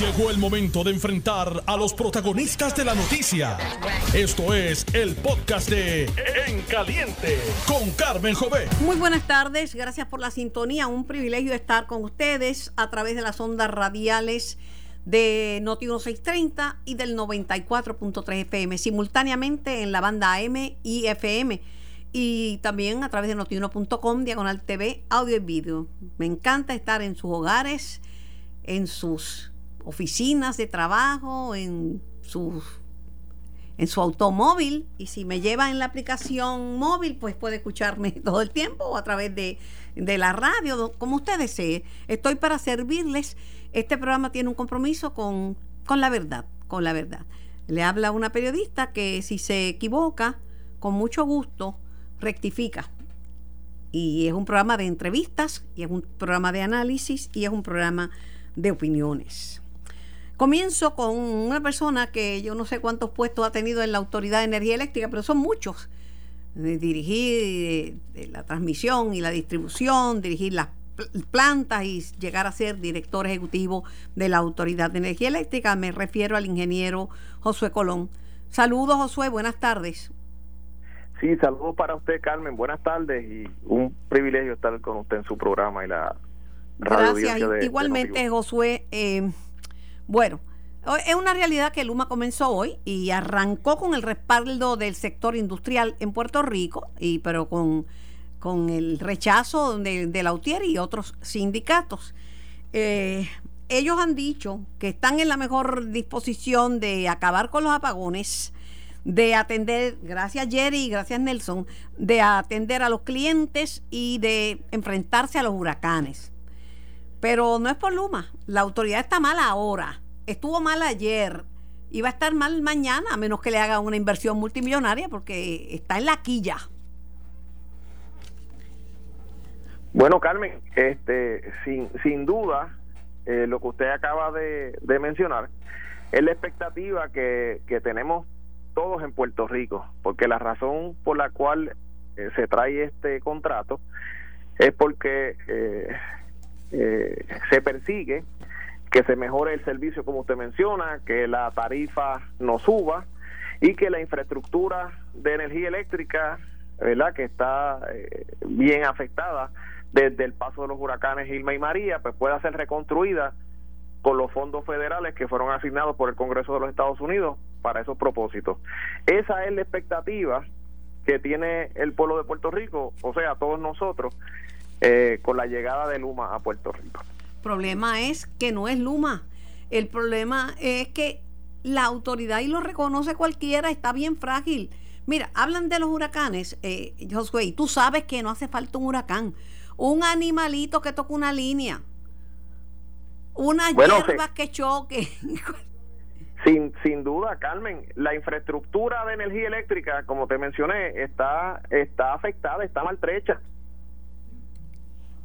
Llegó el momento de enfrentar a los protagonistas de la noticia. Esto es el podcast de En Caliente con Carmen Jové. Muy buenas tardes, gracias por la sintonía. Un privilegio estar con ustedes a través de las ondas radiales de Noti 1630 y del 94.3 FM, simultáneamente en la banda AM y FM y también a través de notiuno.com, diagonal TV, audio y video. Me encanta estar en sus hogares, en sus oficinas de trabajo, en sus en su automóvil y si me lleva en la aplicación móvil, pues puede escucharme todo el tiempo o a través de, de la radio, como usted desee. Estoy para servirles. Este programa tiene un compromiso con, con la verdad, con la verdad. Le habla una periodista que si se equivoca, con mucho gusto, rectifica. Y es un programa de entrevistas, y es un programa de análisis, y es un programa de opiniones. Comienzo con una persona que yo no sé cuántos puestos ha tenido en la Autoridad de Energía Eléctrica, pero son muchos. Dirigir la transmisión y la distribución, dirigir las plantas y llegar a ser director ejecutivo de la Autoridad de Energía Eléctrica. Me refiero al ingeniero Josué Colón. Saludos, Josué, buenas tardes. Sí, saludos para usted, Carmen. Buenas tardes y un privilegio estar con usted en su programa y la radio Gracias. Igualmente, Josué. Eh, bueno, es una realidad que Luma comenzó hoy y arrancó con el respaldo del sector industrial en Puerto Rico, y pero con, con el rechazo de, de UTIER y otros sindicatos. Eh, ellos han dicho que están en la mejor disposición de acabar con los apagones, de atender, gracias Jerry y gracias Nelson, de atender a los clientes y de enfrentarse a los huracanes. Pero no es por Luma. La autoridad está mal ahora. Estuvo mal ayer. Y va a estar mal mañana, a menos que le haga una inversión multimillonaria, porque está en la quilla. Bueno, Carmen, este, sin, sin duda, eh, lo que usted acaba de, mencionar es la expectativa que, tenemos todos en Puerto Rico, porque la razón por la cual eh, se trae este contrato es porque eh, eh, se persigue que se mejore el servicio como usted menciona, que la tarifa no suba y que la infraestructura de energía eléctrica, ¿verdad? que está eh, bien afectada desde el paso de los huracanes Irma y María, pues pueda ser reconstruida con los fondos federales que fueron asignados por el Congreso de los Estados Unidos para esos propósitos. Esa es la expectativa que tiene el pueblo de Puerto Rico, o sea, todos nosotros, eh, con la llegada de Luma a Puerto Rico. El problema es que no es Luma. El problema es que la autoridad, y lo reconoce cualquiera, está bien frágil. Mira, hablan de los huracanes, eh, Josué, y tú sabes que no hace falta un huracán. Un animalito que toca una línea. Una hierba que choque. Sin, sin duda, Carmen, la infraestructura de energía eléctrica, como te mencioné, está, está afectada, está maltrecha.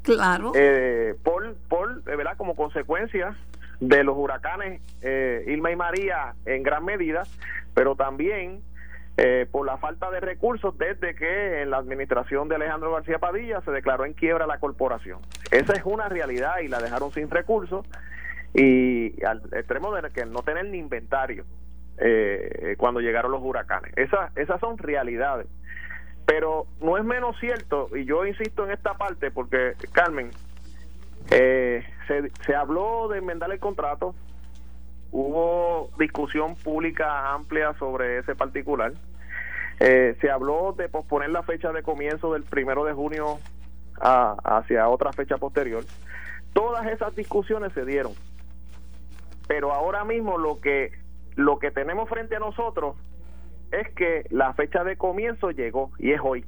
Claro. Eh, por, por, eh, ¿verdad? Como consecuencia de los huracanes eh, Irma y María en gran medida, pero también eh, por la falta de recursos desde que en la administración de Alejandro García Padilla se declaró en quiebra la corporación. Esa es una realidad y la dejaron sin recursos y al extremo de que no tener ni inventario eh, cuando llegaron los huracanes. Esas, esas son realidades. Pero no es menos cierto, y yo insisto en esta parte porque, Carmen, eh, se, se habló de enmendar el contrato, hubo discusión pública amplia sobre ese particular, eh, se habló de posponer la fecha de comienzo del primero de junio a, hacia otra fecha posterior. Todas esas discusiones se dieron, pero ahora mismo lo que lo que tenemos frente a nosotros es que la fecha de comienzo llegó y es hoy.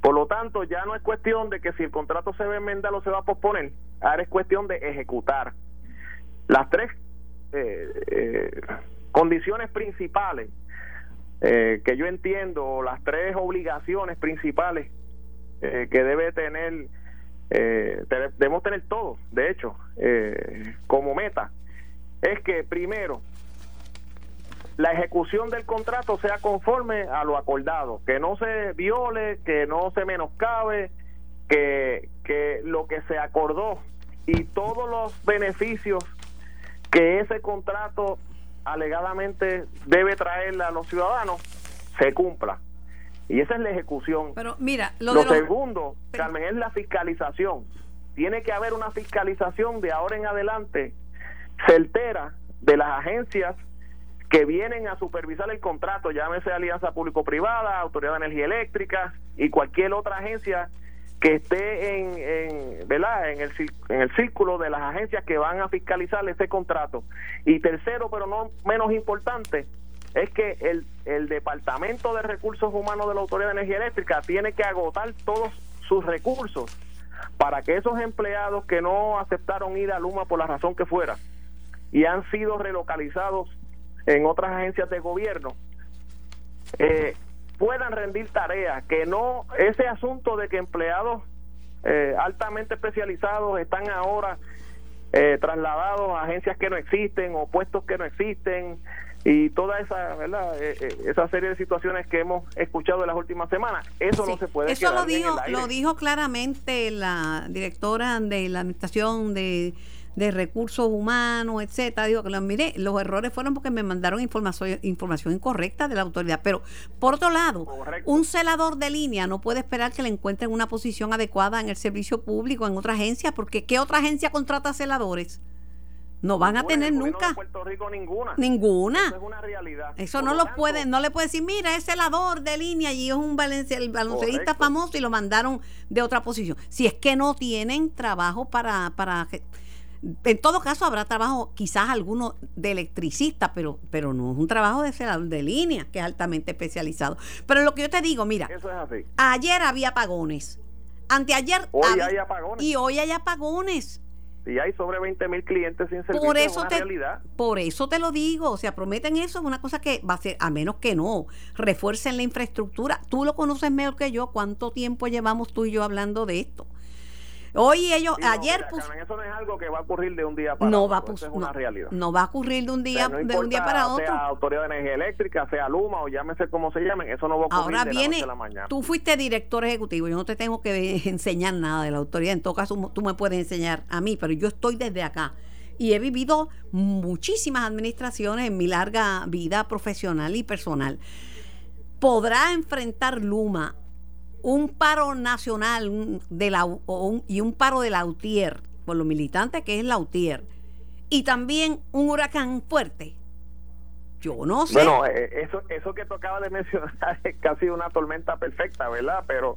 Por lo tanto, ya no es cuestión de que si el contrato se va a enmendar o se va a posponer, ahora es cuestión de ejecutar. Las tres eh, eh, condiciones principales eh, que yo entiendo, las tres obligaciones principales que debe tener, debemos tener todos, de hecho, como meta, es que primero la ejecución del contrato sea conforme a lo acordado, que no se viole, que no se menoscabe, que, que lo que se acordó y todos los beneficios que ese contrato alegadamente debe traerle a los ciudadanos se cumpla. Y esa es la ejecución. Pero mira, lo, segundo, Carmen, es la fiscalización. Tiene que haber una fiscalización de ahora en adelante certera de las agencias que vienen a supervisar el contrato, llámese Alianza Público-Privada, Autoridad de Energía Eléctrica y cualquier otra agencia que esté en, en, ¿verdad? En, el, en el círculo de las agencias que van a fiscalizar ese contrato. Y tercero, pero no menos importante, es que el, el Departamento de Recursos Humanos de la Autoridad de Energía Eléctrica tiene que agotar todos sus recursos para que esos empleados que no aceptaron ir a Luma por la razón que fuera y han sido relocalizados en otras agencias de gobierno eh, puedan rendir tareas, que no ese asunto de que empleados eh, altamente especializados están ahora eh, trasladados a agencias que no existen o puestos que no existen y toda esa verdad eh, eh, esa serie de situaciones que hemos escuchado en las últimas semanas eso no se puede eso lo dijo lo dijo claramente la directora de la administración de de recursos humanos, etcétera. Digo que lo miré, los errores fueron porque me mandaron información, información incorrecta de la autoridad. Pero, por otro lado, un celador de línea no puede esperar que le encuentren una posición adecuada en el servicio público, en otra agencia, porque ¿qué otra agencia contrata celadores? No van a tener nunca. Puerto Rico ninguna. Ninguna. Eso es una realidad. Eso no lo puede, no le puede decir, mira, es celador de línea y es un baloncelista famoso y lo mandaron de otra posición. Si es que no tienen trabajo para, para en todo caso, habrá trabajo, quizás alguno de electricista, pero, pero no es un trabajo de celador de línea, que es altamente especializado. Pero lo que yo te digo, mira, ayer había apagones, anteayer hoy hay apagones. y hoy hay apagones. Y hay sobre 20 mil clientes sin servicio. Por eso, te, realidad. por eso te lo digo, o sea, prometen eso, es una cosa que va a ser, a menos que no, refuercen la infraestructura. Tú lo conoces mejor que yo, ¿cuánto tiempo llevamos tú y yo hablando de esto? Hoy ellos, ayer eso no es algo que va a ocurrir de un día para no otro. Va es una realidad. No va a ocurrir de un día, de un día para otro. Sea Autoridad de Energía Eléctrica, sea Luma o llámese como se llamen, eso no va a ocurrir Ahora de viene, la, la mañana. Tú fuiste director ejecutivo, yo no te tengo que enseñar nada de la autoridad. En todo caso, tú me puedes enseñar a mí, pero yo estoy desde acá y he vivido muchísimas administraciones en mi larga vida profesional y personal. ¿Podrá enfrentar Luma un paro nacional de la, y un paro de Lautier, por lo militante que es Lautier, y también un huracán fuerte. Yo no sé. Bueno, eh, eso, eso que tocaba de mencionar es casi una tormenta perfecta, ¿verdad? Pero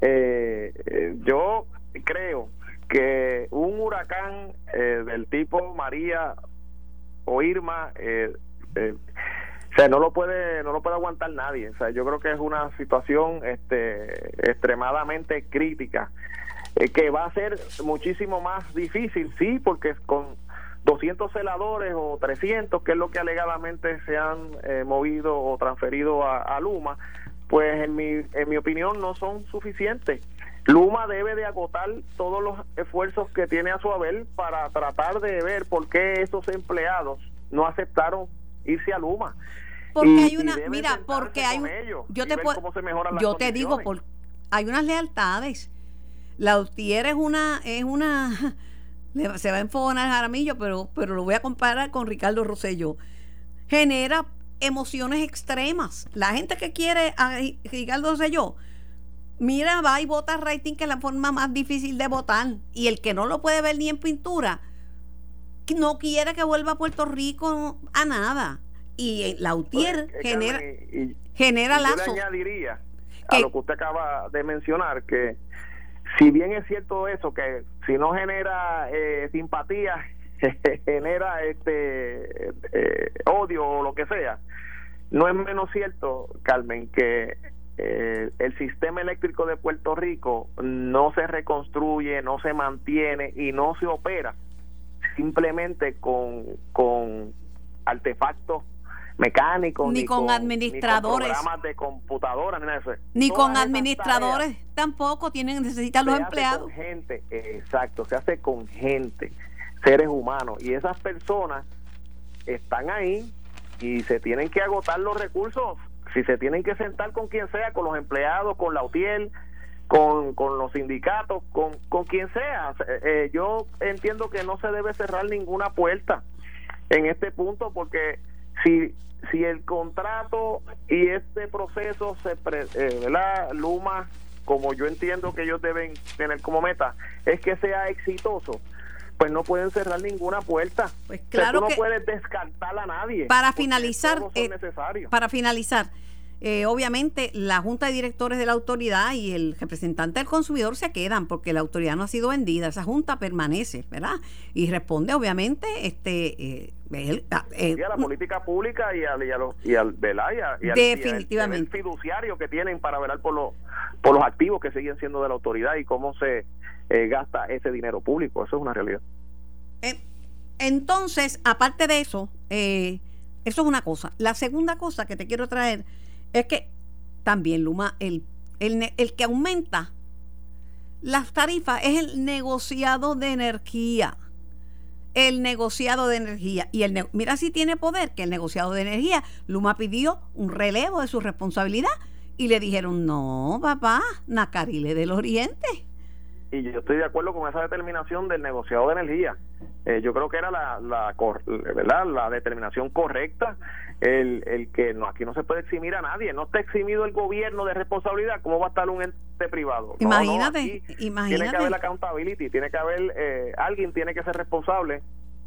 eh, eh, yo creo que un huracán del tipo María o Irma o sea, no lo puede, no lo puede aguantar nadie. O sea, yo creo que es una situación este, extremadamente crítica, eh, que va a ser muchísimo más difícil, sí, porque con 200 celadores o 300, que es lo que alegadamente se han eh, movido o transferido a, Luma, pues en mi, en mi opinión no son suficientes. Luma debe de agotar todos los esfuerzos que tiene a su haber para tratar de ver por qué esos empleados no aceptaron irse a Luma. Porque hay una, mira, porque hay un, yo te puedo, yo te digo, por, hay unas lealtades. La UTIER es una, es una, se va a enfogonar Jaramillo, pero, pero lo voy a comparar con Ricardo Rosselló. Genera emociones extremas. La gente que quiere a Ricardo Rosselló, mira, va y vota rating, que es la forma más difícil de votar. Y el que no lo puede ver ni en pintura, no quiere que vuelva a Puerto Rico a nada. Y la UTIER pues, genera, genera lazos. Yo le añadiría a lo que usted acaba de mencionar que si bien es cierto eso, que si no genera eh, simpatía, genera este eh, odio o lo que sea, no es menos cierto, Carmen, que eh, el sistema eléctrico de Puerto Rico no se reconstruye, no se mantiene y no se opera simplemente con, con artefactos mecánicos ni, con, administradores ni con programas de computadora ni, con administradores tampoco tienen necesitan los empleados con gente exacto se hace con gente seres humanos. Y esas personas están ahí y se tienen que agotar los recursos. Si se tienen que sentar con quien sea con los empleados con la UTIEL con, con los sindicatos, con, con quien sea. Eh, yo entiendo que no se debe cerrar ninguna puerta. en este punto porque si si el contrato y este proceso se eh, ¿verdad? Luma como yo entiendo que ellos deben tener como meta es que sea exitoso pues no pueden cerrar ninguna puerta. Pues claro no que puedes descartar a nadie. Para finalizar, eh, para finalizar, eh, obviamente la junta de directores de la autoridad y el representante del consumidor se quedan porque la autoridad no ha sido vendida, esa junta permanece, ¿verdad? Y responde obviamente este eh, ah, eh a la política pública y al, y, y al, definitivamente. fiduciario que tienen para velar por los por los activos que siguen siendo de la autoridad y cómo se eh, gasta ese dinero público, eso es una realidad. entonces, aparte de eso, eso es una cosa. La segunda cosa que te quiero traer es que también, Luma, el, el, que aumenta las tarifas es el negociado de energía. El negociado de energía. Y el mira si tiene poder que el negociado de energía, Luma pidió un relevo de su responsabilidad y le dijeron, no, papá, Nacarile del Oriente. Y yo estoy de acuerdo con esa determinación del negociado de energía. Eh, yo creo que era la, la, ¿verdad? la determinación correcta el, el que no aquí no se puede eximir a nadie, no está eximido el gobierno de responsabilidad, ¿cómo va a estar un ente privado? Imagínate, imagínate. Tiene que haber accountability, tiene que haber, eh, alguien tiene que ser responsable,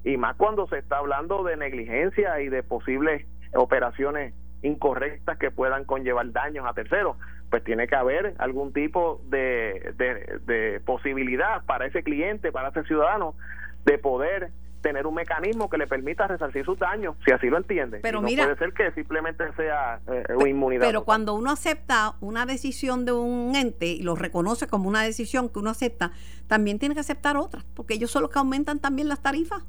y más cuando se está hablando de negligencia y de posibles operaciones incorrectas que puedan conllevar daños a terceros, pues tiene que haber algún tipo de, de, de posibilidad para ese cliente, para ese ciudadano, de poder tener un mecanismo que le permita resarcir sus daños, si así lo entiende. Pero no mira, puede ser que simplemente sea eh, una inmunidad. Pero cuando uno acepta una decisión de un ente y lo reconoce como una decisión que uno acepta, también tiene que aceptar otra, porque ellos son los que aumentan también las tarifas.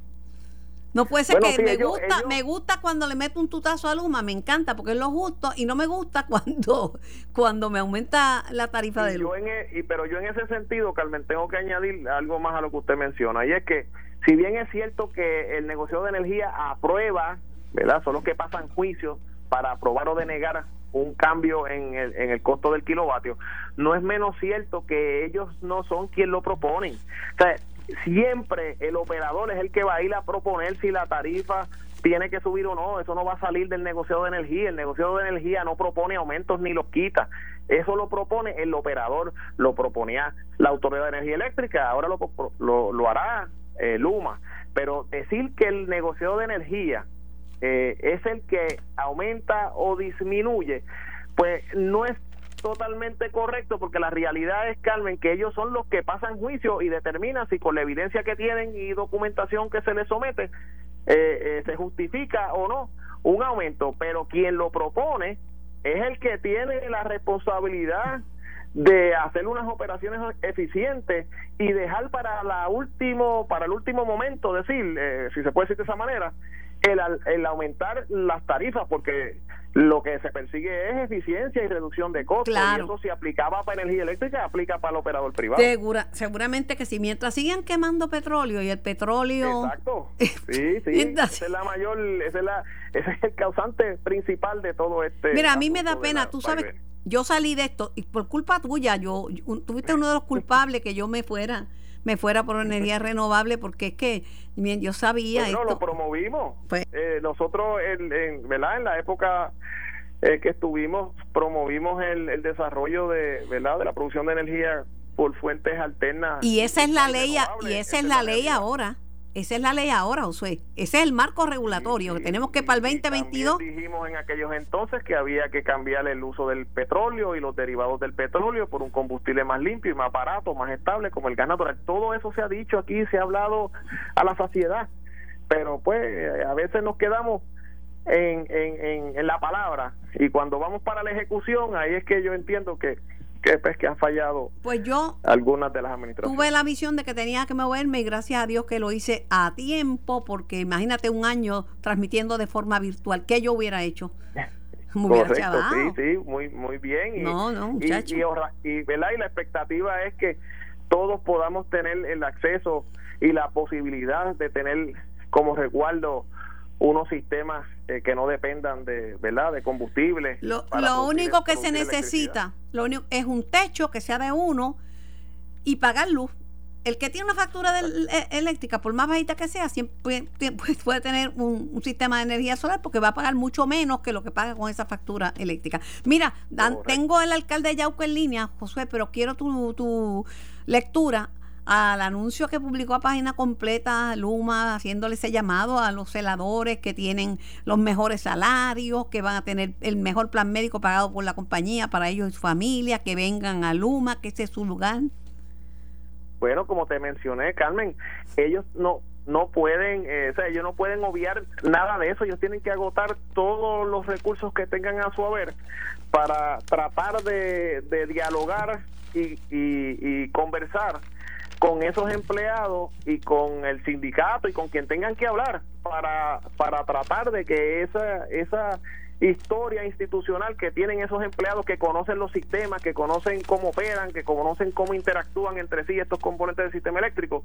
No puede ser que me gusta, me gusta cuando le meto un tutazo a Luma, me encanta porque es lo justo y no me gusta cuando cuando me aumenta la tarifa de luz. E, y, pero yo en ese sentido, Carmen, tengo que añadir algo más a lo que usted menciona y es que si bien es cierto que el negocio de energía aprueba, ¿verdad? Son los que pasan juicios para aprobar o denegar un cambio en el, en el costo del kilovatio, no es menos cierto que ellos no son quien lo proponen. O sea, siempre el operador es el que va a ir a proponer si la tarifa tiene que subir o no, eso no va a salir del negociado de energía, el negociado de energía no propone aumentos ni los quita, eso lo propone el operador, lo proponía la Autoridad de Energía Eléctrica, ahora lo, lo, lo hará eh, Luma, pero decir que el negociado de energía eh, es el que aumenta o disminuye, pues no es totalmente correcto porque la realidad es, Carmen, que ellos son los que pasan juicio y determinan si con la evidencia que tienen y documentación que se les somete eh, se justifica o no un aumento, pero quien lo propone es el que tiene la responsabilidad de hacer unas operaciones eficientes y dejar para la último para el último momento decir eh, si se puede decir de esa manera el, el aumentar las tarifas porque lo que se persigue es eficiencia y reducción de costos y eso si aplicaba para energía eléctrica aplica para el operador privado. Segura, seguramente que si mientras sigan quemando petróleo y el petróleo exacto. Sí sí. Esa es la mayor esa es la ese es el causante principal de todo este mira a mí me da pena tú sabes yo salí de esto y por culpa tuya, yo, tuviste uno de los culpables que yo me fuera me fuera por energía renovable porque es que yo sabía bueno, esto. lo promovimos pues, eh, nosotros en, en, ¿verdad? en la época eh, que estuvimos promovimos el, el desarrollo de verdad de la producción de energía por fuentes alternas y esa es la ley y esa es la ley ahora esa es la ley ahora, Josué. Ese es el marco regulatorio que tenemos que para el 2022. Dijimos en aquellos entonces que había que cambiar el uso del petróleo y los derivados del petróleo por un combustible más limpio y más barato, más estable, como el gas natural. Todo eso se ha dicho aquí, se ha hablado a la saciedad. Pero pues a veces nos quedamos en, en, en la palabra y cuando vamos para la ejecución, ahí es que yo entiendo que que pues que han fallado pues yo algunas de las administraciones. Tuve la visión de que tenía que moverme y gracias a Dios que lo hice a tiempo porque imagínate un año transmitiendo de forma virtual, ¿qué yo hubiera hecho? Correcto, sí, sí, muy muy bien. Y, no, no, y, y, ¿verdad? y la expectativa es que todos podamos tener el acceso y la posibilidad de tener como resguardo unos sistemas eh, que no dependan de verdad de combustible lo, único que se necesita lo único es un techo que sea de uno y pagar luz. El que tiene una factura de, e, eléctrica, por más bajita que sea, siempre puede, tener un, sistema de energía solar porque va a pagar mucho menos que lo que paga con esa factura eléctrica. Mira, tengo el alcalde de Yauco en línea, Josué, pero quiero tu, tu lectura al anuncio que publicó a página completa Luma, haciéndole ese llamado a los celadores que tienen los mejores salarios, que van a tener el mejor plan médico pagado por la compañía para ellos y su familia, que vengan a Luma, que ese es su lugar. Bueno, como te mencioné, Carmen, ellos no no pueden, eh, o sea, ellos no pueden obviar nada de eso, ellos tienen que agotar todos los recursos que tengan a su haber para tratar de, dialogar y, y conversar con esos empleados y con el sindicato y con quien tengan que hablar para, para tratar de que esa, esa historia institucional que tienen esos empleados que conocen los sistemas, que conocen cómo operan, que conocen cómo interactúan entre sí estos componentes del sistema eléctrico,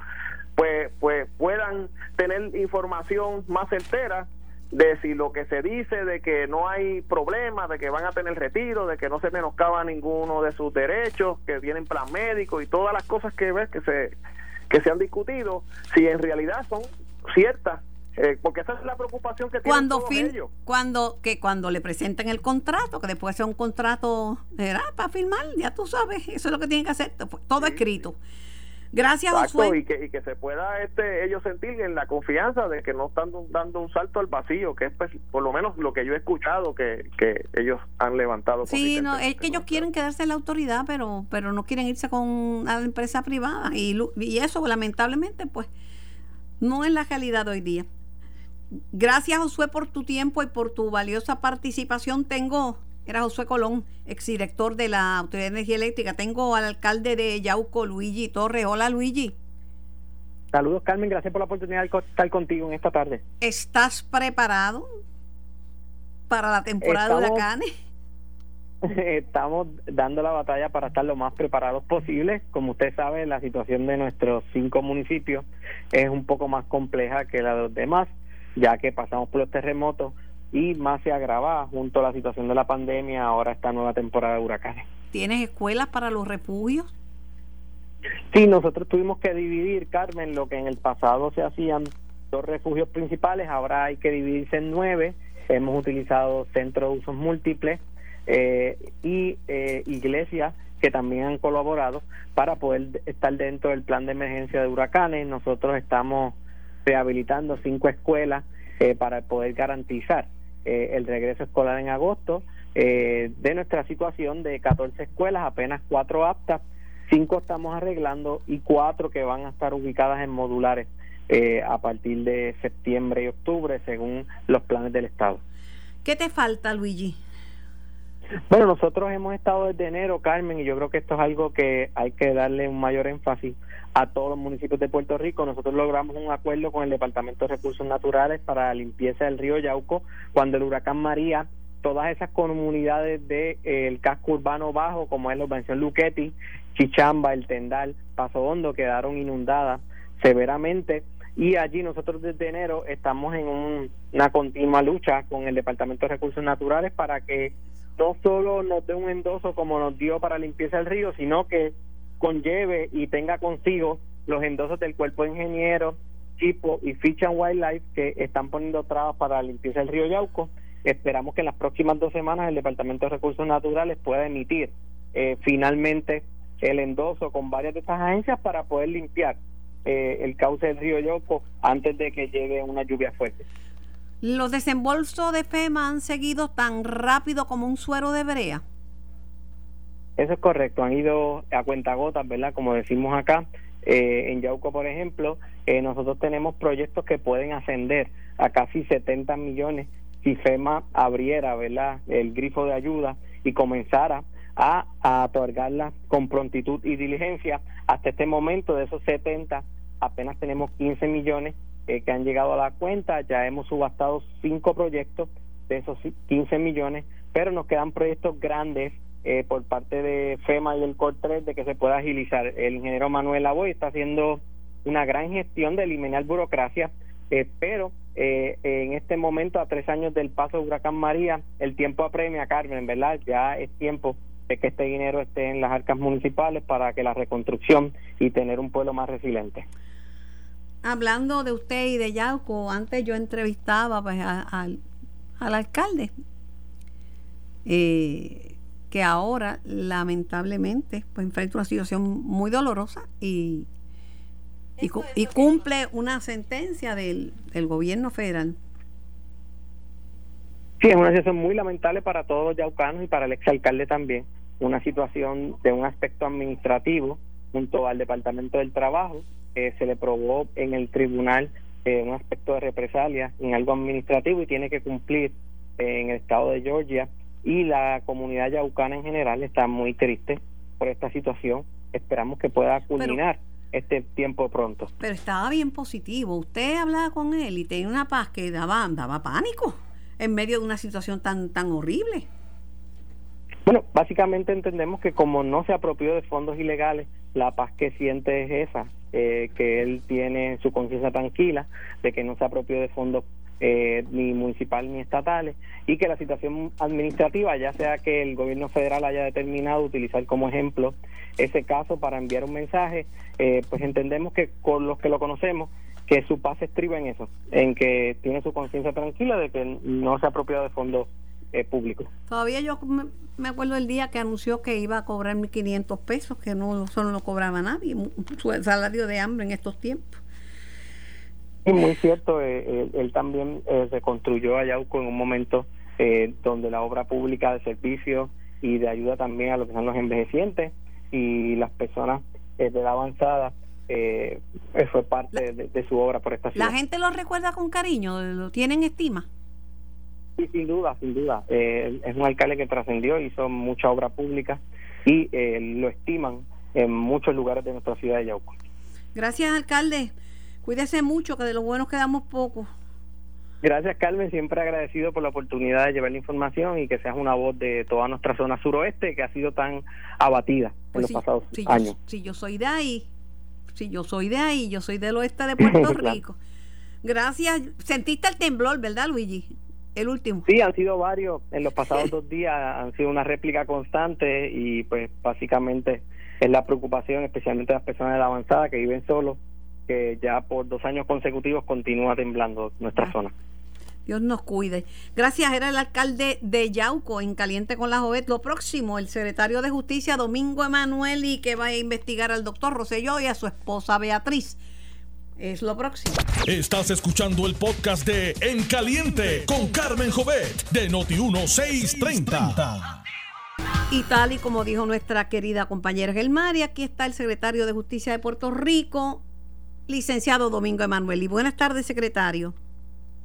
pues, pues puedan tener información más certera de si lo que se dice de que no hay problema, de que van a tener retiro, de que no se menoscaba ninguno de sus derechos, que tienen plan médico y todas las cosas que ves que se que se han discutido, si en realidad son ciertas eh, porque esa es la preocupación que tienen cuando todos ellos. cuando que cuando le presenten el contrato que después sea un contrato era para firmar ya tú sabes eso es lo que tienen que hacer todo escrito Gracias, Josué. Y que, y que se pueda este, ellos sentir en la confianza de que no están dando un salto al vacío, que es pues, por lo menos lo que yo he escuchado que, que ellos han levantado. Sí, no, es que ellos quieren quedarse en la autoridad, pero pero no quieren irse con la empresa privada. Y, y eso, lamentablemente, pues no es la realidad hoy día. Gracias, Josué, por tu tiempo y por tu valiosa participación. Tengo era José Colón, exdirector de la Autoridad de Energía Eléctrica. Tengo al alcalde de Yauco, Luigi Torre. Hola, Luigi. Saludos, Carmen. Gracias por la oportunidad de estar contigo en esta tarde. ¿Estás preparado para la temporada de huracanes? Estamos dando la batalla para estar lo más preparados posible. Como usted sabe, la situación de nuestros cinco municipios es un poco más compleja que la de los demás, ya que pasamos por los terremotos, y más se agrava junto a la situación de la pandemia ahora esta nueva temporada de huracanes. ¿Tienes escuelas para los refugios? Sí, nosotros tuvimos que dividir, Carmen, lo que en el pasado se hacían dos refugios principales, ahora hay que dividirse en nueve. Hemos utilizado centros de usos múltiples eh, y eh, iglesias que también han colaborado para poder estar dentro del plan de emergencia de huracanes. Nosotros estamos rehabilitando cinco escuelas eh, para poder garantizar eh, el regreso escolar en agosto. Eh, de nuestra situación de 14 escuelas, apenas cuatro aptas, cinco estamos arreglando y cuatro que van a estar ubicadas en modulares eh, a partir de septiembre y octubre, según los planes del Estado. ¿Qué te falta, Luigi? Bueno, nosotros hemos estado desde enero, Carmen, y yo creo que esto es algo que hay que darle un mayor énfasis a todos los municipios de Puerto Rico. Nosotros logramos un acuerdo con el Departamento de Recursos Naturales para la limpieza del río Yauco cuando el huracán María todas esas comunidades del de, eh, casco urbano bajo, como es la Urbanización Luquetti, Chichamba, El Tendal, Paso Hondo, quedaron inundadas severamente. Y allí nosotros desde enero estamos en una continua lucha con el Departamento de Recursos Naturales para que no solo nos dé un endoso como nos dio para limpieza del río, sino que conlleve y tenga consigo los endosos del cuerpo de ingenieros, Chipo y Fish and Wildlife que están poniendo trabas para limpieza del río Yauco. Esperamos que en las próximas dos semanas el Departamento de Recursos Naturales pueda emitir eh, finalmente el endoso con varias de estas agencias para poder limpiar eh, el cauce del río Yauco antes de que llegue una lluvia fuerte. ¿Los desembolsos de FEMA han seguido tan rápido como un suero de brea? Eso es correcto, han ido a cuentagotas, ¿verdad? Como decimos acá, eh, en Yauco, por ejemplo, eh, nosotros tenemos proyectos que pueden ascender a casi 70 millones si FEMA abriera, ¿verdad?, el grifo de ayuda y comenzara a, a otorgarla con prontitud y diligencia. Hasta este momento, de esos 70, apenas tenemos 15 millones eh, que han llegado a la cuenta. Ya hemos subastado cinco proyectos de esos 15 millones, pero nos quedan proyectos grandes eh, por parte de FEMA y el COR3 de que se pueda agilizar. El ingeniero Manuel Lavoy está haciendo una gran gestión de eliminar burocracia, eh, pero eh, en este momento, a tres años del paso de Huracán María, el tiempo apremia, Carmen, ¿verdad? Ya es tiempo de que este dinero esté en las arcas municipales para que la reconstrucción y tener un pueblo más resiliente. Hablando de usted y de Yauco, antes yo entrevistaba pues, al alcalde, eh, que ahora lamentablemente pues, enfrenta una situación muy dolorosa y, y, cumple una sentencia del, del gobierno federal. Sí, es una situación muy lamentable para todos los yaucanos y para el exalcalde también. Una situación de un aspecto administrativo junto al Departamento del Trabajo. Que se le probó en el tribunal eh, un aspecto de represalia en algo administrativo y tiene que cumplir en el estado de Georgia. Y la comunidad yaucana en general está muy triste por esta situación. Esperamos que pueda culminar este tiempo pronto. Pero estaba bien positivo. Usted hablaba con él y tenía una paz que daba, daba pánico en medio de una situación tan, tan horrible? Bueno, básicamente entendemos que como no se apropió de fondos ilegales, la paz que siente es esa, eh, que él tiene su conciencia tranquila de que no se apropió de fondos eh, ni municipales ni estatales y que la situación administrativa, ya sea que el gobierno federal haya determinado utilizar como ejemplo ese caso para enviar un mensaje, eh, pues entendemos que con los que lo conocemos que su paz estriba en eso, en que tiene su conciencia tranquila de que no se ha apropiado de fondos eh, públicos. Todavía yo me acuerdo el día que anunció que iba a cobrar 1.500 pesos, que no solo no cobraba nadie, su salario de hambre en estos tiempos. Y muy cierto, eh, él, también eh, reconstruyó a Yauco en un momento eh, donde la obra pública de servicio y de ayuda también a los que son los envejecientes y las personas de la avanzada eh, fue parte de, su obra por esta ciudad. ¿La gente lo recuerda con cariño? ¿Lo tienen estima? Sí, sin duda, sin duda. Eh, es un alcalde que trascendió, hizo mucha obra pública y eh, lo estiman en muchos lugares de nuestra ciudad de Yauco. Gracias, alcalde. Cuídese mucho, que de los buenos quedamos pocos. Gracias, Carmen. Siempre agradecido por la oportunidad de llevar la información y que seas una voz de toda nuestra zona suroeste que ha sido tan abatida en pues los pasados años. sí, yo soy de ahí si yo soy de ahí, yo soy del oeste de Puerto Rico. Gracias. Sentiste el temblor, ¿verdad, Luigi? El último. Sí, han sido varios. En los pasados dos días han sido una réplica constante y pues básicamente es la preocupación, especialmente de las personas de la avanzada que viven solos, que ya por dos años consecutivos continúa temblando nuestra ah. zona. Dios nos cuide. Gracias, era el alcalde de Yauco en Caliente con la Jovet. Lo próximo, el secretario de Justicia, Domingo Emanuel, y que va a investigar al doctor Roselló y a su esposa Beatriz. Es lo próximo. Estás escuchando el podcast de En Caliente con Carmen Jovet de Noti1630. Y tal y como dijo nuestra querida compañera Gelmari, aquí está el secretario de Justicia de Puerto Rico, licenciado Domingo Emanuel. Y buenas tardes, secretario.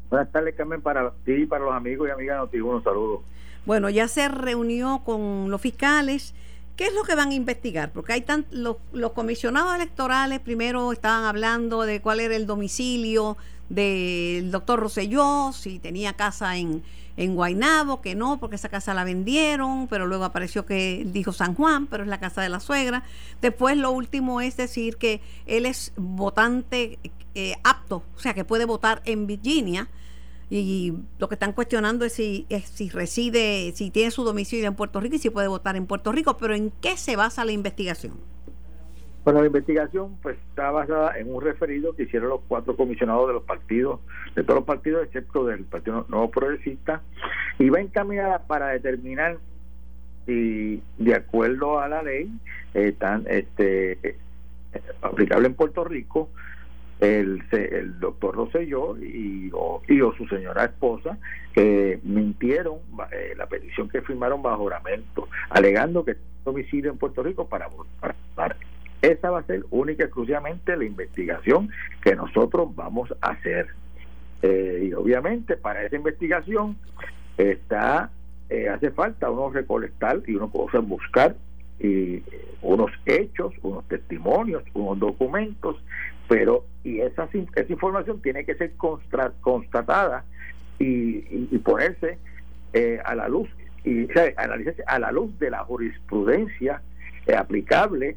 Buenas tardes, Carmen, para ti y para los amigos y amigas de Noticias. saludos. Bueno, ya se reunió con los fiscales. ¿Qué es lo que van a investigar? Porque hay tan, los, los comisionados electorales primero estaban hablando de cuál era el domicilio del doctor Rosselló, si tenía casa en, en Guainabo, que no, porque esa casa la vendieron, pero luego apareció que dijo San Juan, pero es la casa de la suegra. Después lo último es decir que él es votante eh, apto, o sea, que puede votar en Virginia. Y lo que están cuestionando es si, si reside, si tiene su domicilio en Puerto Rico y si puede votar en Puerto Rico. Pero ¿en qué se basa la investigación? Bueno, la investigación pues está basada en un referido que hicieron los cuatro comisionados de los partidos, de todos los partidos excepto del Partido Nuevo Progresista, y va encaminada para determinar si de acuerdo a la ley están este aplicable en Puerto Rico el, el doctor Rosselló y o, y o su señora esposa que mintieron eh, la petición que firmaron bajo juramento alegando que domicilio en Puerto Rico para votar esa va a ser única y exclusivamente la investigación que nosotros vamos a hacer. Eh, y obviamente para esa investigación está eh, hace falta uno recolectar y uno puede buscar y unos hechos, unos testimonios, unos documentos, pero y esa, esa información tiene que ser constatada y, ponerse eh, a la luz y analizarse a la luz de la jurisprudencia aplicable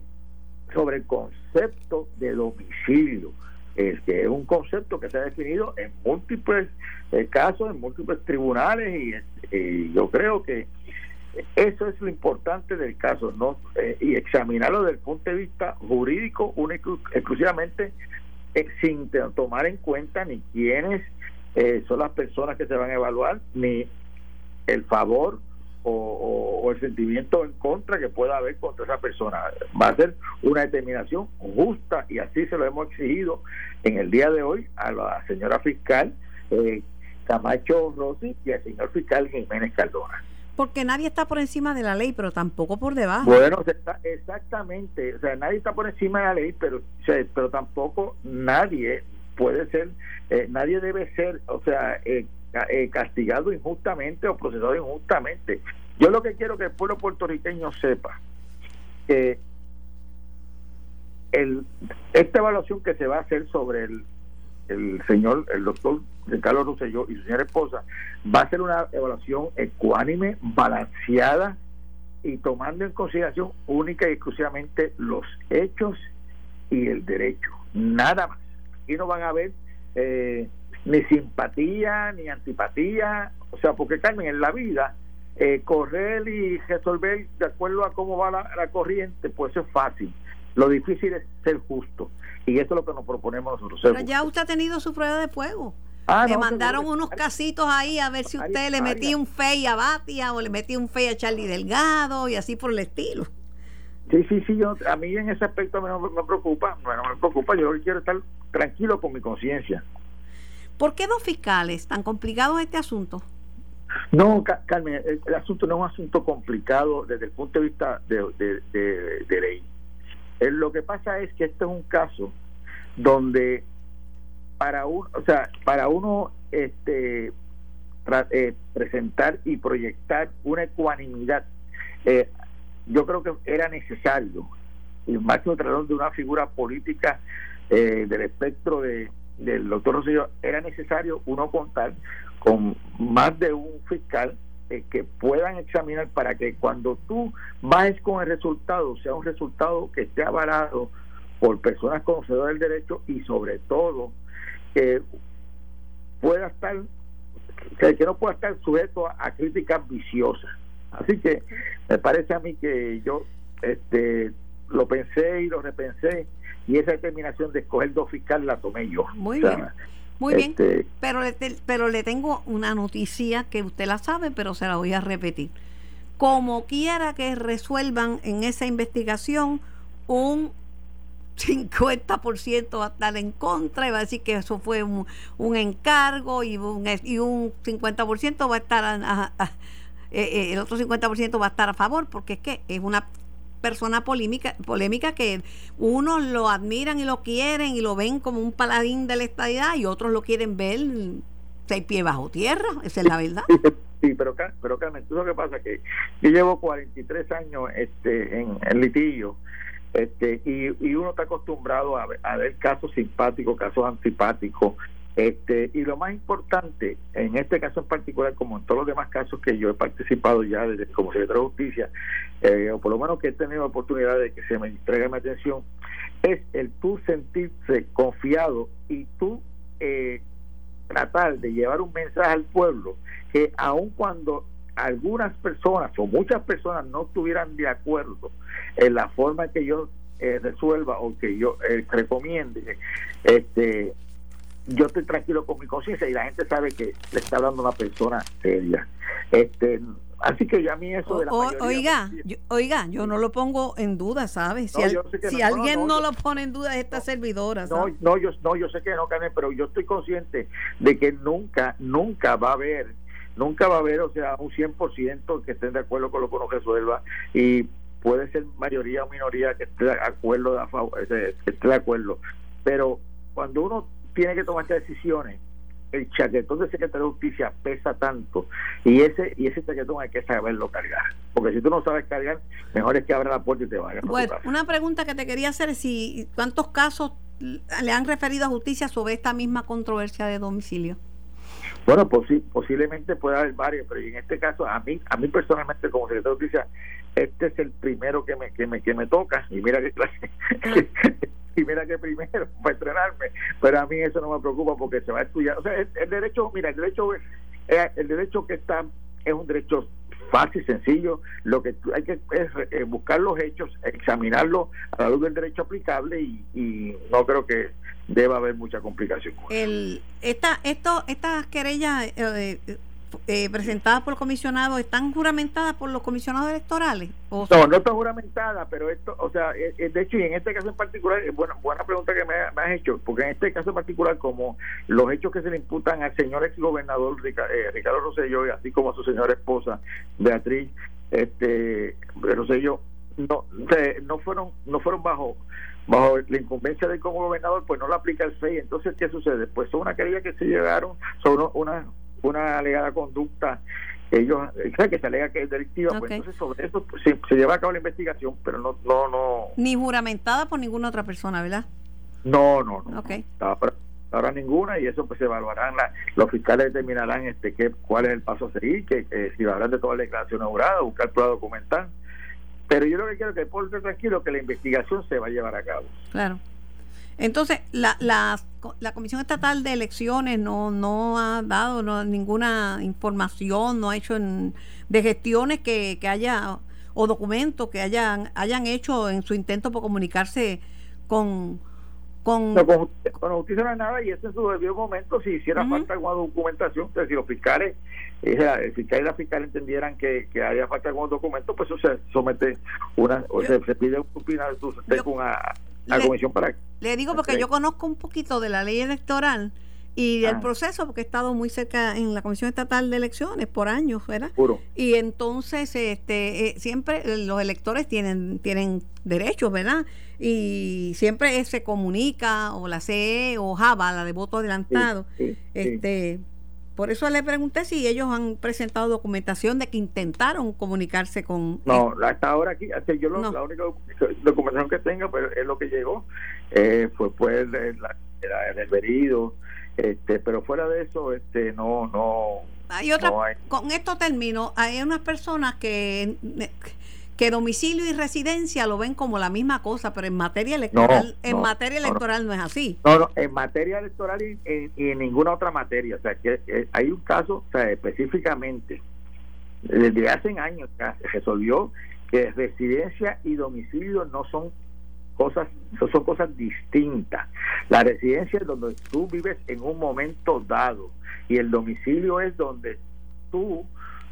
sobre el concepto de domicilio, que es un concepto que se ha definido en múltiples eh, casos, en múltiples tribunales, y, yo creo que eso es lo importante del caso, ¿no? Eh, y examinarlo desde el punto de vista jurídico, único, exclusivamente, eh, sin tomar en cuenta ni quiénes eh, son las personas que se van a evaluar, ni el favor o, el sentimiento en contra que pueda haber contra esa persona. Va a ser una determinación justa y así se lo hemos exigido en el día de hoy a la señora fiscal eh, Camacho Rossi y al señor fiscal Jiménez Cardona. Porque nadie está por encima de la ley, pero tampoco por debajo. Bueno, exactamente. O sea, nadie está por encima de la ley, pero, pero tampoco nadie puede ser, eh, nadie debe ser, o sea, eh, eh, castigado injustamente o procesado injustamente. Yo lo que quiero que el pueblo puertorriqueño sepa que el, esta evaluación que se va a hacer sobre el, el señor, el doctor Carlos Rosselló y su señora esposa, va a ser una evaluación ecuánime, balanceada y tomando en consideración única y exclusivamente los hechos y el derecho. Nada más. Aquí no van a ver eh, ni simpatía, ni antipatía, o sea, porque Carmen, en la vida, eh, correr y resolver de acuerdo a cómo va la, corriente, pues es fácil. Lo difícil es ser justo. Y eso es lo que nos proponemos nosotros. Pero ya usted ha tenido su prueba de fuego. Ah, le mandaron unos casitos ahí a ver si usted le metía un fe a Batia o le metía un fe a Charlie Delgado y así por el estilo. Sí, sí, sí, yo, a mí en ese aspecto no me, preocupa, bueno, me preocupa, yo quiero estar tranquilo con mi conciencia. ¿Por qué dos fiscales? ¿Tan complicado este asunto? No, Carmen, el, asunto no es un asunto complicado desde el punto de vista de, de, ley. Eh, lo que pasa es que este es un caso donde para uno, o sea, para uno este eh, presentar y proyectar una ecuanimidad, eh, yo creo que era necesario, y más que de una figura política del espectro de, del doctor Rosillo, era necesario uno contar con más de un fiscal eh, que puedan examinar para que cuando tú bajes con el resultado, sea un resultado que esté avalado por personas conocedoras del derecho y sobre todo que pueda estar que, no pueda estar sujeto a, críticas viciosas. Así que me parece a mí que yo este lo pensé y lo repensé y esa determinación de escoger dos fiscales la tomé yo. Muy bien. Muy bien, este, pero le, pero le tengo una noticia que usted la sabe, pero se la voy a repetir. Como quiera que resuelvan en esa investigación, un 50% va a estar en contra y va a decir que eso fue un, un encargo y un, y un 50% va a estar, eh, eh, el otro 50% va a estar a favor, porque es que es una persona polémica, polémica que unos lo admiran y lo quieren y lo ven como un paladín de la estadidad y otros lo quieren ver seis pies bajo tierra, esa es la verdad. Sí, pero, pero Carmen, tú lo que pasa que yo llevo 43 años este, en, en litigio este, y, y uno está acostumbrado a a ver casos simpáticos, casos antipáticos, este, y lo más importante, en este caso en particular, como en todos los demás casos que yo he participado ya desde como secretario de Justicia, eh, o por lo menos que he tenido oportunidad de que se me entregue mi atención, es el tú sentirse confiado y tú eh, tratar de llevar un mensaje al pueblo que aun cuando algunas personas o muchas personas no estuvieran de acuerdo en la forma que yo eh, resuelva o que yo recomiende, este yo estoy tranquilo con mi conciencia y la gente sabe que le está dando una persona seria. Este, así que ya a mí eso de la Oiga, yo, oiga, yo no lo pongo en duda, ¿sabes? Si, alguien no, lo pone en duda es esta servidora. No, no, yo, no, yo sé que no, Carmen, pero yo estoy consciente de que nunca, nunca va a haber, nunca va a haber, o sea, un 100% que estén de acuerdo con lo que uno resuelva y puede ser mayoría o minoría que esté de acuerdo, de, que esté de acuerdo, pero cuando uno tiene que tomar estas decisiones, el chaquetón del secretario de justicia pesa tanto y ese y ese chaquetón hay que saberlo cargar porque si tú no sabes cargar mejor es que abra la puerta y te vayas bueno una pregunta que te quería hacer es si cuántos casos le han referido a justicia sobre esta misma controversia de domicilio bueno posiblemente pueda haber varios pero en este caso a mí a mí personalmente como secretario de justicia este es el primero que me que me que me toca y mira qué clase y mira que primero para entrenarme pero a mí eso no me preocupa porque se va a estudiar o sea el, derecho mira el derecho eh, el derecho que está es un derecho fácil, sencillo. Lo que hay que es eh, buscar los hechos, examinarlo a la luz del derecho aplicable y, no creo que deba haber mucha complicación. El, esta, esto, estas querellas eh, eh, presentadas por el comisionado están juramentadas por los comisionados electorales? no, no están juramentadas, pero esto, o sea, eh, eh, de hecho, y en este caso en particular, buena, buena pregunta que me, has hecho, porque en este caso en particular, como los hechos que se le imputan al señor ex gobernador Ricardo Rosselló, y así como a su señora esposa Beatriz este Rosselló, no, no fueron no fueron bajo bajo la incumbencia del como gobernador, pues no lo aplica el FEI. Entonces, ¿qué sucede? Pues son una querella que se llegaron, son una, una alegada conducta ellos que se alega que es delictiva pues entonces sobre eso pues, se, lleva a cabo la investigación pero no no no. Ni juramentada por ninguna otra persona verdad no no no okay. ahora ninguna y eso pues se evaluarán los fiscales determinarán este qué cuál es el paso a seguir que, si hablan de toda la declaración jurada buscar prueba documental pero yo lo que quiero es que el pueblo esté tranquilo que la investigación se va a llevar a cabo. Claro entonces, la, la, la, Comisión Estatal de Elecciones no, no ha dado ninguna información, no ha hecho de gestiones que, que haya o documentos que hayan, hayan hecho en su intento por comunicarse con... Con, no, con, justicia no hay nada y eso en su debido momento, si hiciera falta alguna documentación, entonces si los fiscales, eh, el fiscal y la fiscal entendieran que, que haría falta algún documento, pues eso se somete una, o se, pide una, una, la comisión para le digo porque yo conozco un poquito de la ley electoral y del ah. proceso porque he estado muy cerca en la comisión estatal de elecciones por años verdad y entonces este eh, siempre los electores tienen tienen derechos verdad y siempre se comunica o la CE o Java la de voto adelantado este por eso le pregunté si ellos han presentado documentación de que intentaron comunicarse con... No, hasta ahora aquí, hasta yo la única documentación que tengo pues, es lo que llegó, eh, fue pues la, el verido, este, pero fuera de eso, este, no, no... Hay otra, con esto termino, hay unas personas que que domicilio y residencia lo ven como la misma cosa, pero en materia electoral, en materia electoral no, es así. No, no, en materia electoral y, en, ninguna otra materia, o sea, que, hay un caso, o sea, específicamente, desde hace años se resolvió que residencia y domicilio no son cosas, son cosas distintas. La residencia es donde tú vives en un momento dado y el domicilio es donde tú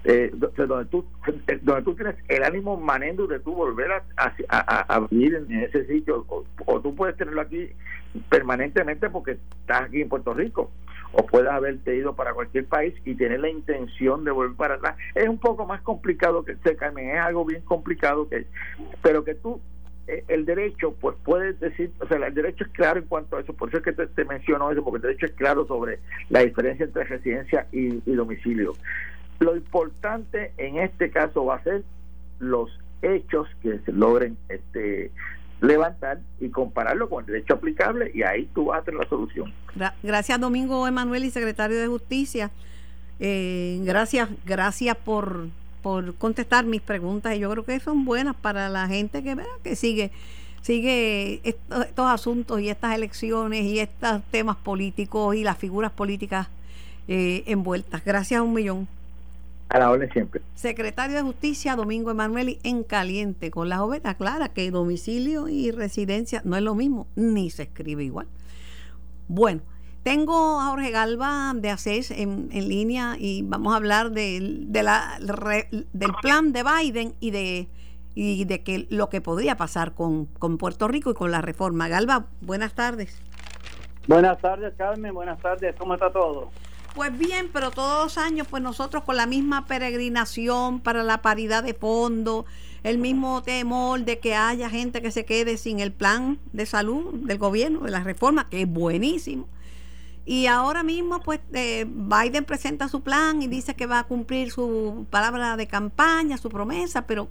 eh, donde tú eh, donde tú tienes el ánimo manendo de tú volver a, vivir en ese sitio o, tú puedes tenerlo aquí permanentemente porque estás aquí en Puerto Rico o puedes haberte ido para cualquier país y tener la intención de volver para atrás. Es un poco más complicado que este Carmen es algo bien complicado que pero que tú eh, el derecho pues puedes decir o sea el derecho es claro en cuanto a eso por eso es que te, menciono eso porque el derecho es claro sobre la diferencia entre residencia y domicilio lo importante en este caso va a ser los hechos que se logren este levantar y compararlo con el derecho aplicable y ahí tú vas a tener la solución. Gracias Domingo Emanuel y secretario de Justicia. Eh, gracias, gracias por, por contestar mis preguntas y yo creo que son buenas para la gente que, que sigue sigue estos, asuntos y estas elecciones y estos temas políticos y las figuras políticas eh, envueltas. Gracias a un millón. A la orden siempre. Secretario de Justicia, Domingo Emanueli, en caliente, con la joven clara que domicilio y residencia no es lo mismo, ni se escribe igual. Bueno, tengo a Jorge Galva de ACES en, en línea y vamos a hablar de, de la, del plan de Biden y de, y de que, lo que podría pasar con, con Puerto Rico y con la reforma. Galva, buenas tardes. Buenas tardes, Carmen. Buenas tardes. ¿Cómo está todo? Pues bien, pero todos los años, pues nosotros con la misma peregrinación para la paridad de fondo, el mismo temor de que haya gente que se quede sin el plan de salud del gobierno, de la reforma, que es buenísimo. Y ahora mismo, pues, eh, Biden presenta su plan y dice que va a cumplir su palabra de campaña, su promesa, pero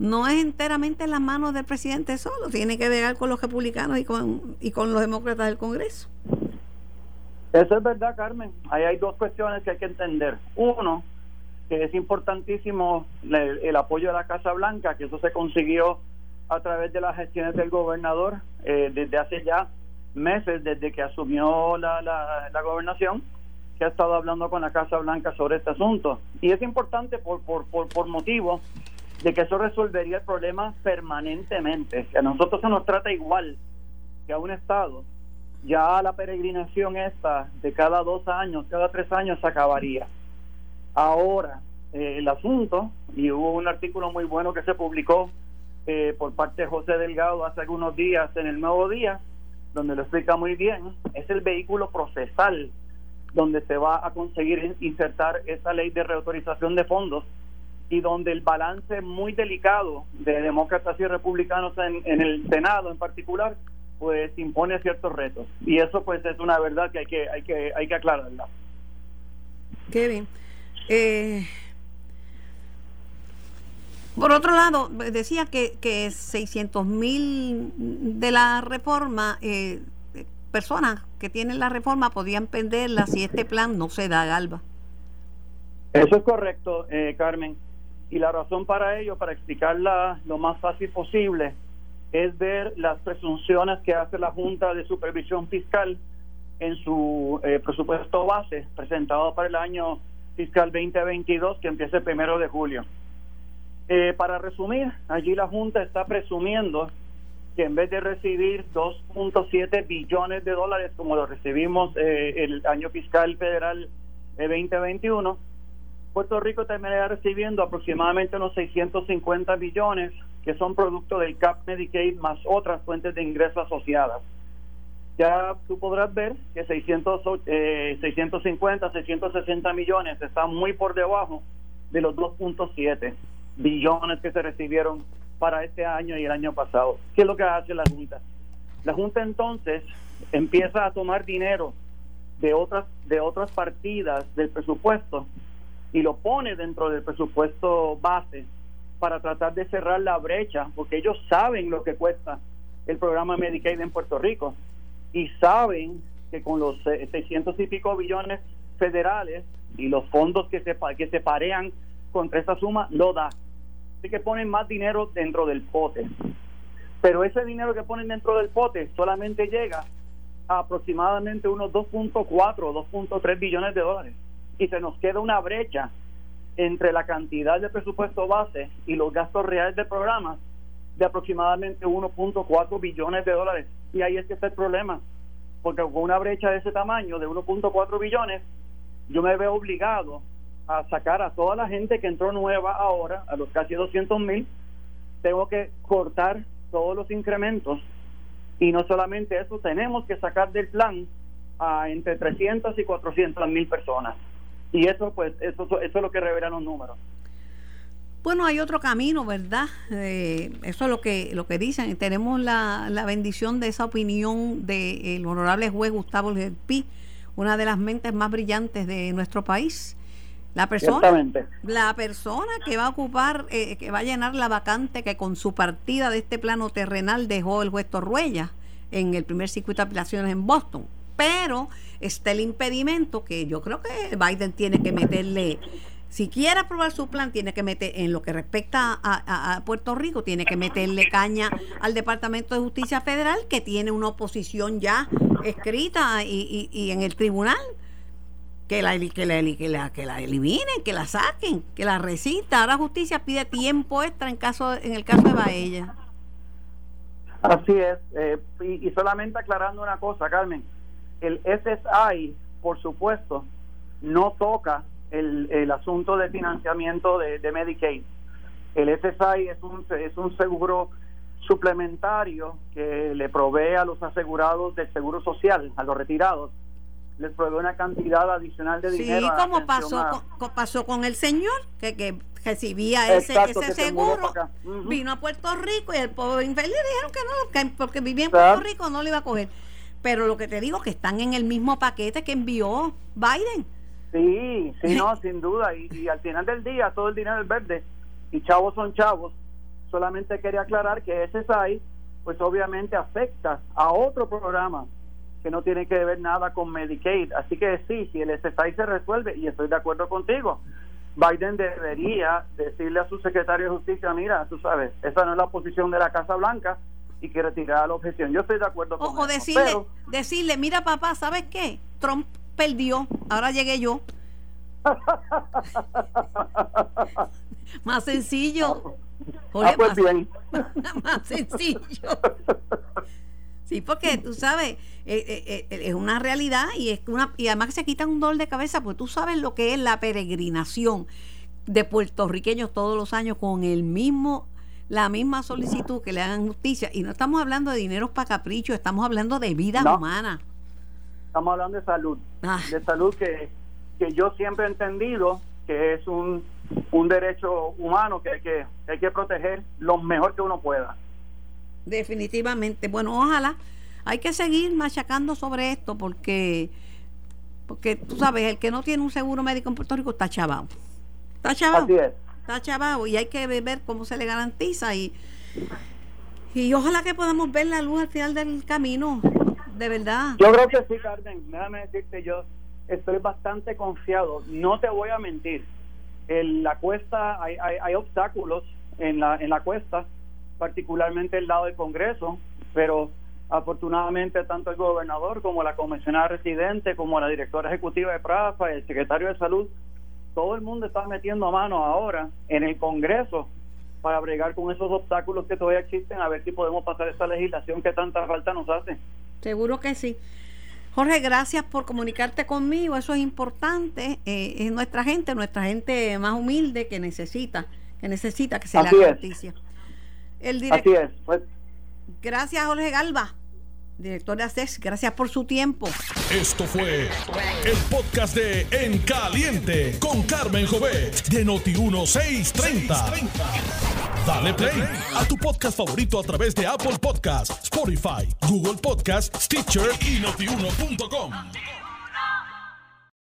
no es enteramente en las manos del presidente solo, tiene que ver con los republicanos y con, y con los demócratas del Congreso. Eso es verdad, Carmen. Ahí hay dos cuestiones que hay que entender. Uno, que es importantísimo el, apoyo de la Casa Blanca, que eso se consiguió a través de las gestiones del gobernador eh, desde hace ya meses, desde que asumió la, la, gobernación. que ha estado hablando con la Casa Blanca sobre este asunto. Y es importante por, por, por, por motivo de que eso resolvería el problema permanentemente. Que a nosotros se nos trata igual que a un Estado. Ya la peregrinación esta de cada dos años, cada tres años se acabaría. Ahora, eh, el asunto, y hubo un artículo muy bueno que se publicó eh, por parte de José Delgado hace algunos días en el Nuevo Día, donde lo explica muy bien, es el vehículo procesal donde se va a conseguir insertar esa ley de reautorización de fondos y donde el balance muy delicado de demócratas y republicanos en, en, el Senado en particular pues impone ciertos retos y eso pues es una verdad que hay que hay que hay que aclararla Kevin eh, por otro lado decía que, que 600 mil de la reforma eh, personas que tienen la reforma podían perderla si este plan no se da, Galva. Eso es correcto, eh, Carmen. Y la razón para ello, para explicarla lo más fácil posible, es ver las presunciones que hace la Junta de Supervisión Fiscal en su eh, presupuesto base presentado para el año fiscal 2022 que empieza el primero de julio. Eh, para resumir, allí la Junta está presumiendo que en vez de recibir 2.7 billones de dólares como lo recibimos eh, el año fiscal federal eh, 2021, Puerto Rico terminará recibiendo aproximadamente unos 650 billones que son producto del CAP Medicaid más otras fuentes de ingresos asociadas. Ya tú podrás ver que 600, eh, 650, 660 millones están muy por debajo de los 2.7 billones que se recibieron para este año y el año pasado. ¿Qué es lo que hace la Junta? La Junta entonces empieza a tomar dinero de otras de otras partidas del presupuesto y lo pone dentro del presupuesto base para tratar de cerrar la brecha, porque ellos saben lo que cuesta el programa Medicaid en Puerto Rico y saben que con los 600 y pico billones federales y los fondos que se, que se parean contra esa suma, lo da. Así que ponen más dinero dentro del pote. Pero ese dinero que ponen dentro del pote solamente llega a aproximadamente unos 2.4 o 2.3 billones de dólares. Y se nos queda una brecha entre la cantidad de presupuesto base y los gastos reales del programa de aproximadamente 1.4 billones de dólares. Y ahí es que está el problema. Porque con una brecha de ese tamaño, de 1.4 billones, yo me veo obligado a sacar a toda la gente que entró nueva ahora, a los casi 200 mil, tengo que cortar todos los incrementos y no solamente eso, tenemos que sacar del plan a entre 300 y 400 mil personas. Y eso, pues, eso, eso es lo que revelan los números. Bueno, hay otro camino, ¿verdad? Eh, eso es lo que lo que dicen. Tenemos la, la bendición de esa opinión del honorable juez Gustavo Pi, una de las mentes más brillantes de nuestro país. La persona, la persona que va a ocupar, eh, que va a llenar la vacante que con su partida de este plano terrenal dejó el juez Torruella en el primer circuito de apelaciones en Boston. Pero está el impedimento que yo creo que Biden tiene que meterle, si quiere aprobar su plan, tiene que meter, en lo que respecta a, Puerto Rico, tiene que meterle caña al Departamento de Justicia Federal, que tiene una oposición ya escrita y, y, en el tribunal que la, que, la, que, la, eliminen, que la saquen, que la resista. Ahora justicia pide tiempo extra en caso en el caso de Baella. Así es. Eh, y, solamente aclarando una cosa, Carmen. El SSI, por supuesto, no toca el, el asunto de financiamiento de, de, Medicaid. El SSI es un, es un seguro suplementario que le provee a los asegurados del seguro social, a los retirados, les provee una cantidad adicional de dinero. Sí, como pasó, con, pasó con el señor que, que recibía ese, Exacto, ese seguro, uh -huh. vino a Puerto Rico y el pobre infeliz le dijeron que no, que porque vivía en Puerto Rico no le iba a coger. Pero lo que te digo que están en el mismo paquete que envió Biden. Sí, sí, no, sin duda. Y, y, al final del día todo el dinero es verde y chavos son chavos. Solamente quería aclarar que ese SAI, pues obviamente afecta a otro programa que no tiene que ver nada con Medicaid. Así que sí, si el SSI se resuelve, y estoy de acuerdo contigo, Biden debería decirle a su secretario de justicia, mira, tú sabes, esa no es la posición de la Casa Blanca y que retirar la objeción. Yo estoy de acuerdo con o, o decirle, pero, decirle, mira papá, ¿sabes qué? Trump perdió, ahora llegué yo. más sencillo. ah, pues bien. más sencillo. Sí, porque tú sabes, eh, eh, eh, es una realidad y es una y además que se quita un dolor de cabeza, pues tú sabes lo que es la peregrinación de puertorriqueños todos los años con el mismo la misma solicitud que le hagan justicia y no estamos hablando de dineros para capricho, estamos hablando de vida humana Estamos hablando de salud, ah. de salud que, que yo siempre he entendido que es un, un derecho humano que hay que, hay que proteger lo mejor que uno pueda. Definitivamente. Bueno, ojalá. Hay que seguir machacando sobre esto porque, porque tú sabes, el que no tiene un seguro médico en Puerto Rico está chavado. Está chavado. Está y hay que ver cómo se le garantiza y, y ojalá que podamos ver la luz al final del camino, de verdad. Yo creo que sí, Carmen. Déjame decirte, yo estoy bastante confiado. No te voy a mentir. En la cuesta hay, hay, hay obstáculos en la, en la cuesta particularmente el lado del Congreso, pero afortunadamente tanto el gobernador como la comisionada residente, como la directora ejecutiva de PRAFA, el secretario de Salud, todo el mundo está metiendo mano ahora en el Congreso para bregar con esos obstáculos que todavía existen, a ver si podemos pasar esta legislación que tanta falta nos hace. Seguro que sí. Jorge, gracias por comunicarte conmigo, eso es importante, eh, es nuestra gente, nuestra gente más humilde que necesita, que necesita que se le haga justicia. El Así es. Pues. Gracias, Jorge Galva, director de ACES. Gracias por su tiempo. Esto fue el podcast de En Caliente con Carmen Jovet de Noti1630. Dale play a tu podcast favorito a través de Apple Podcasts, Spotify, Google Podcasts, Stitcher y notiuno.com.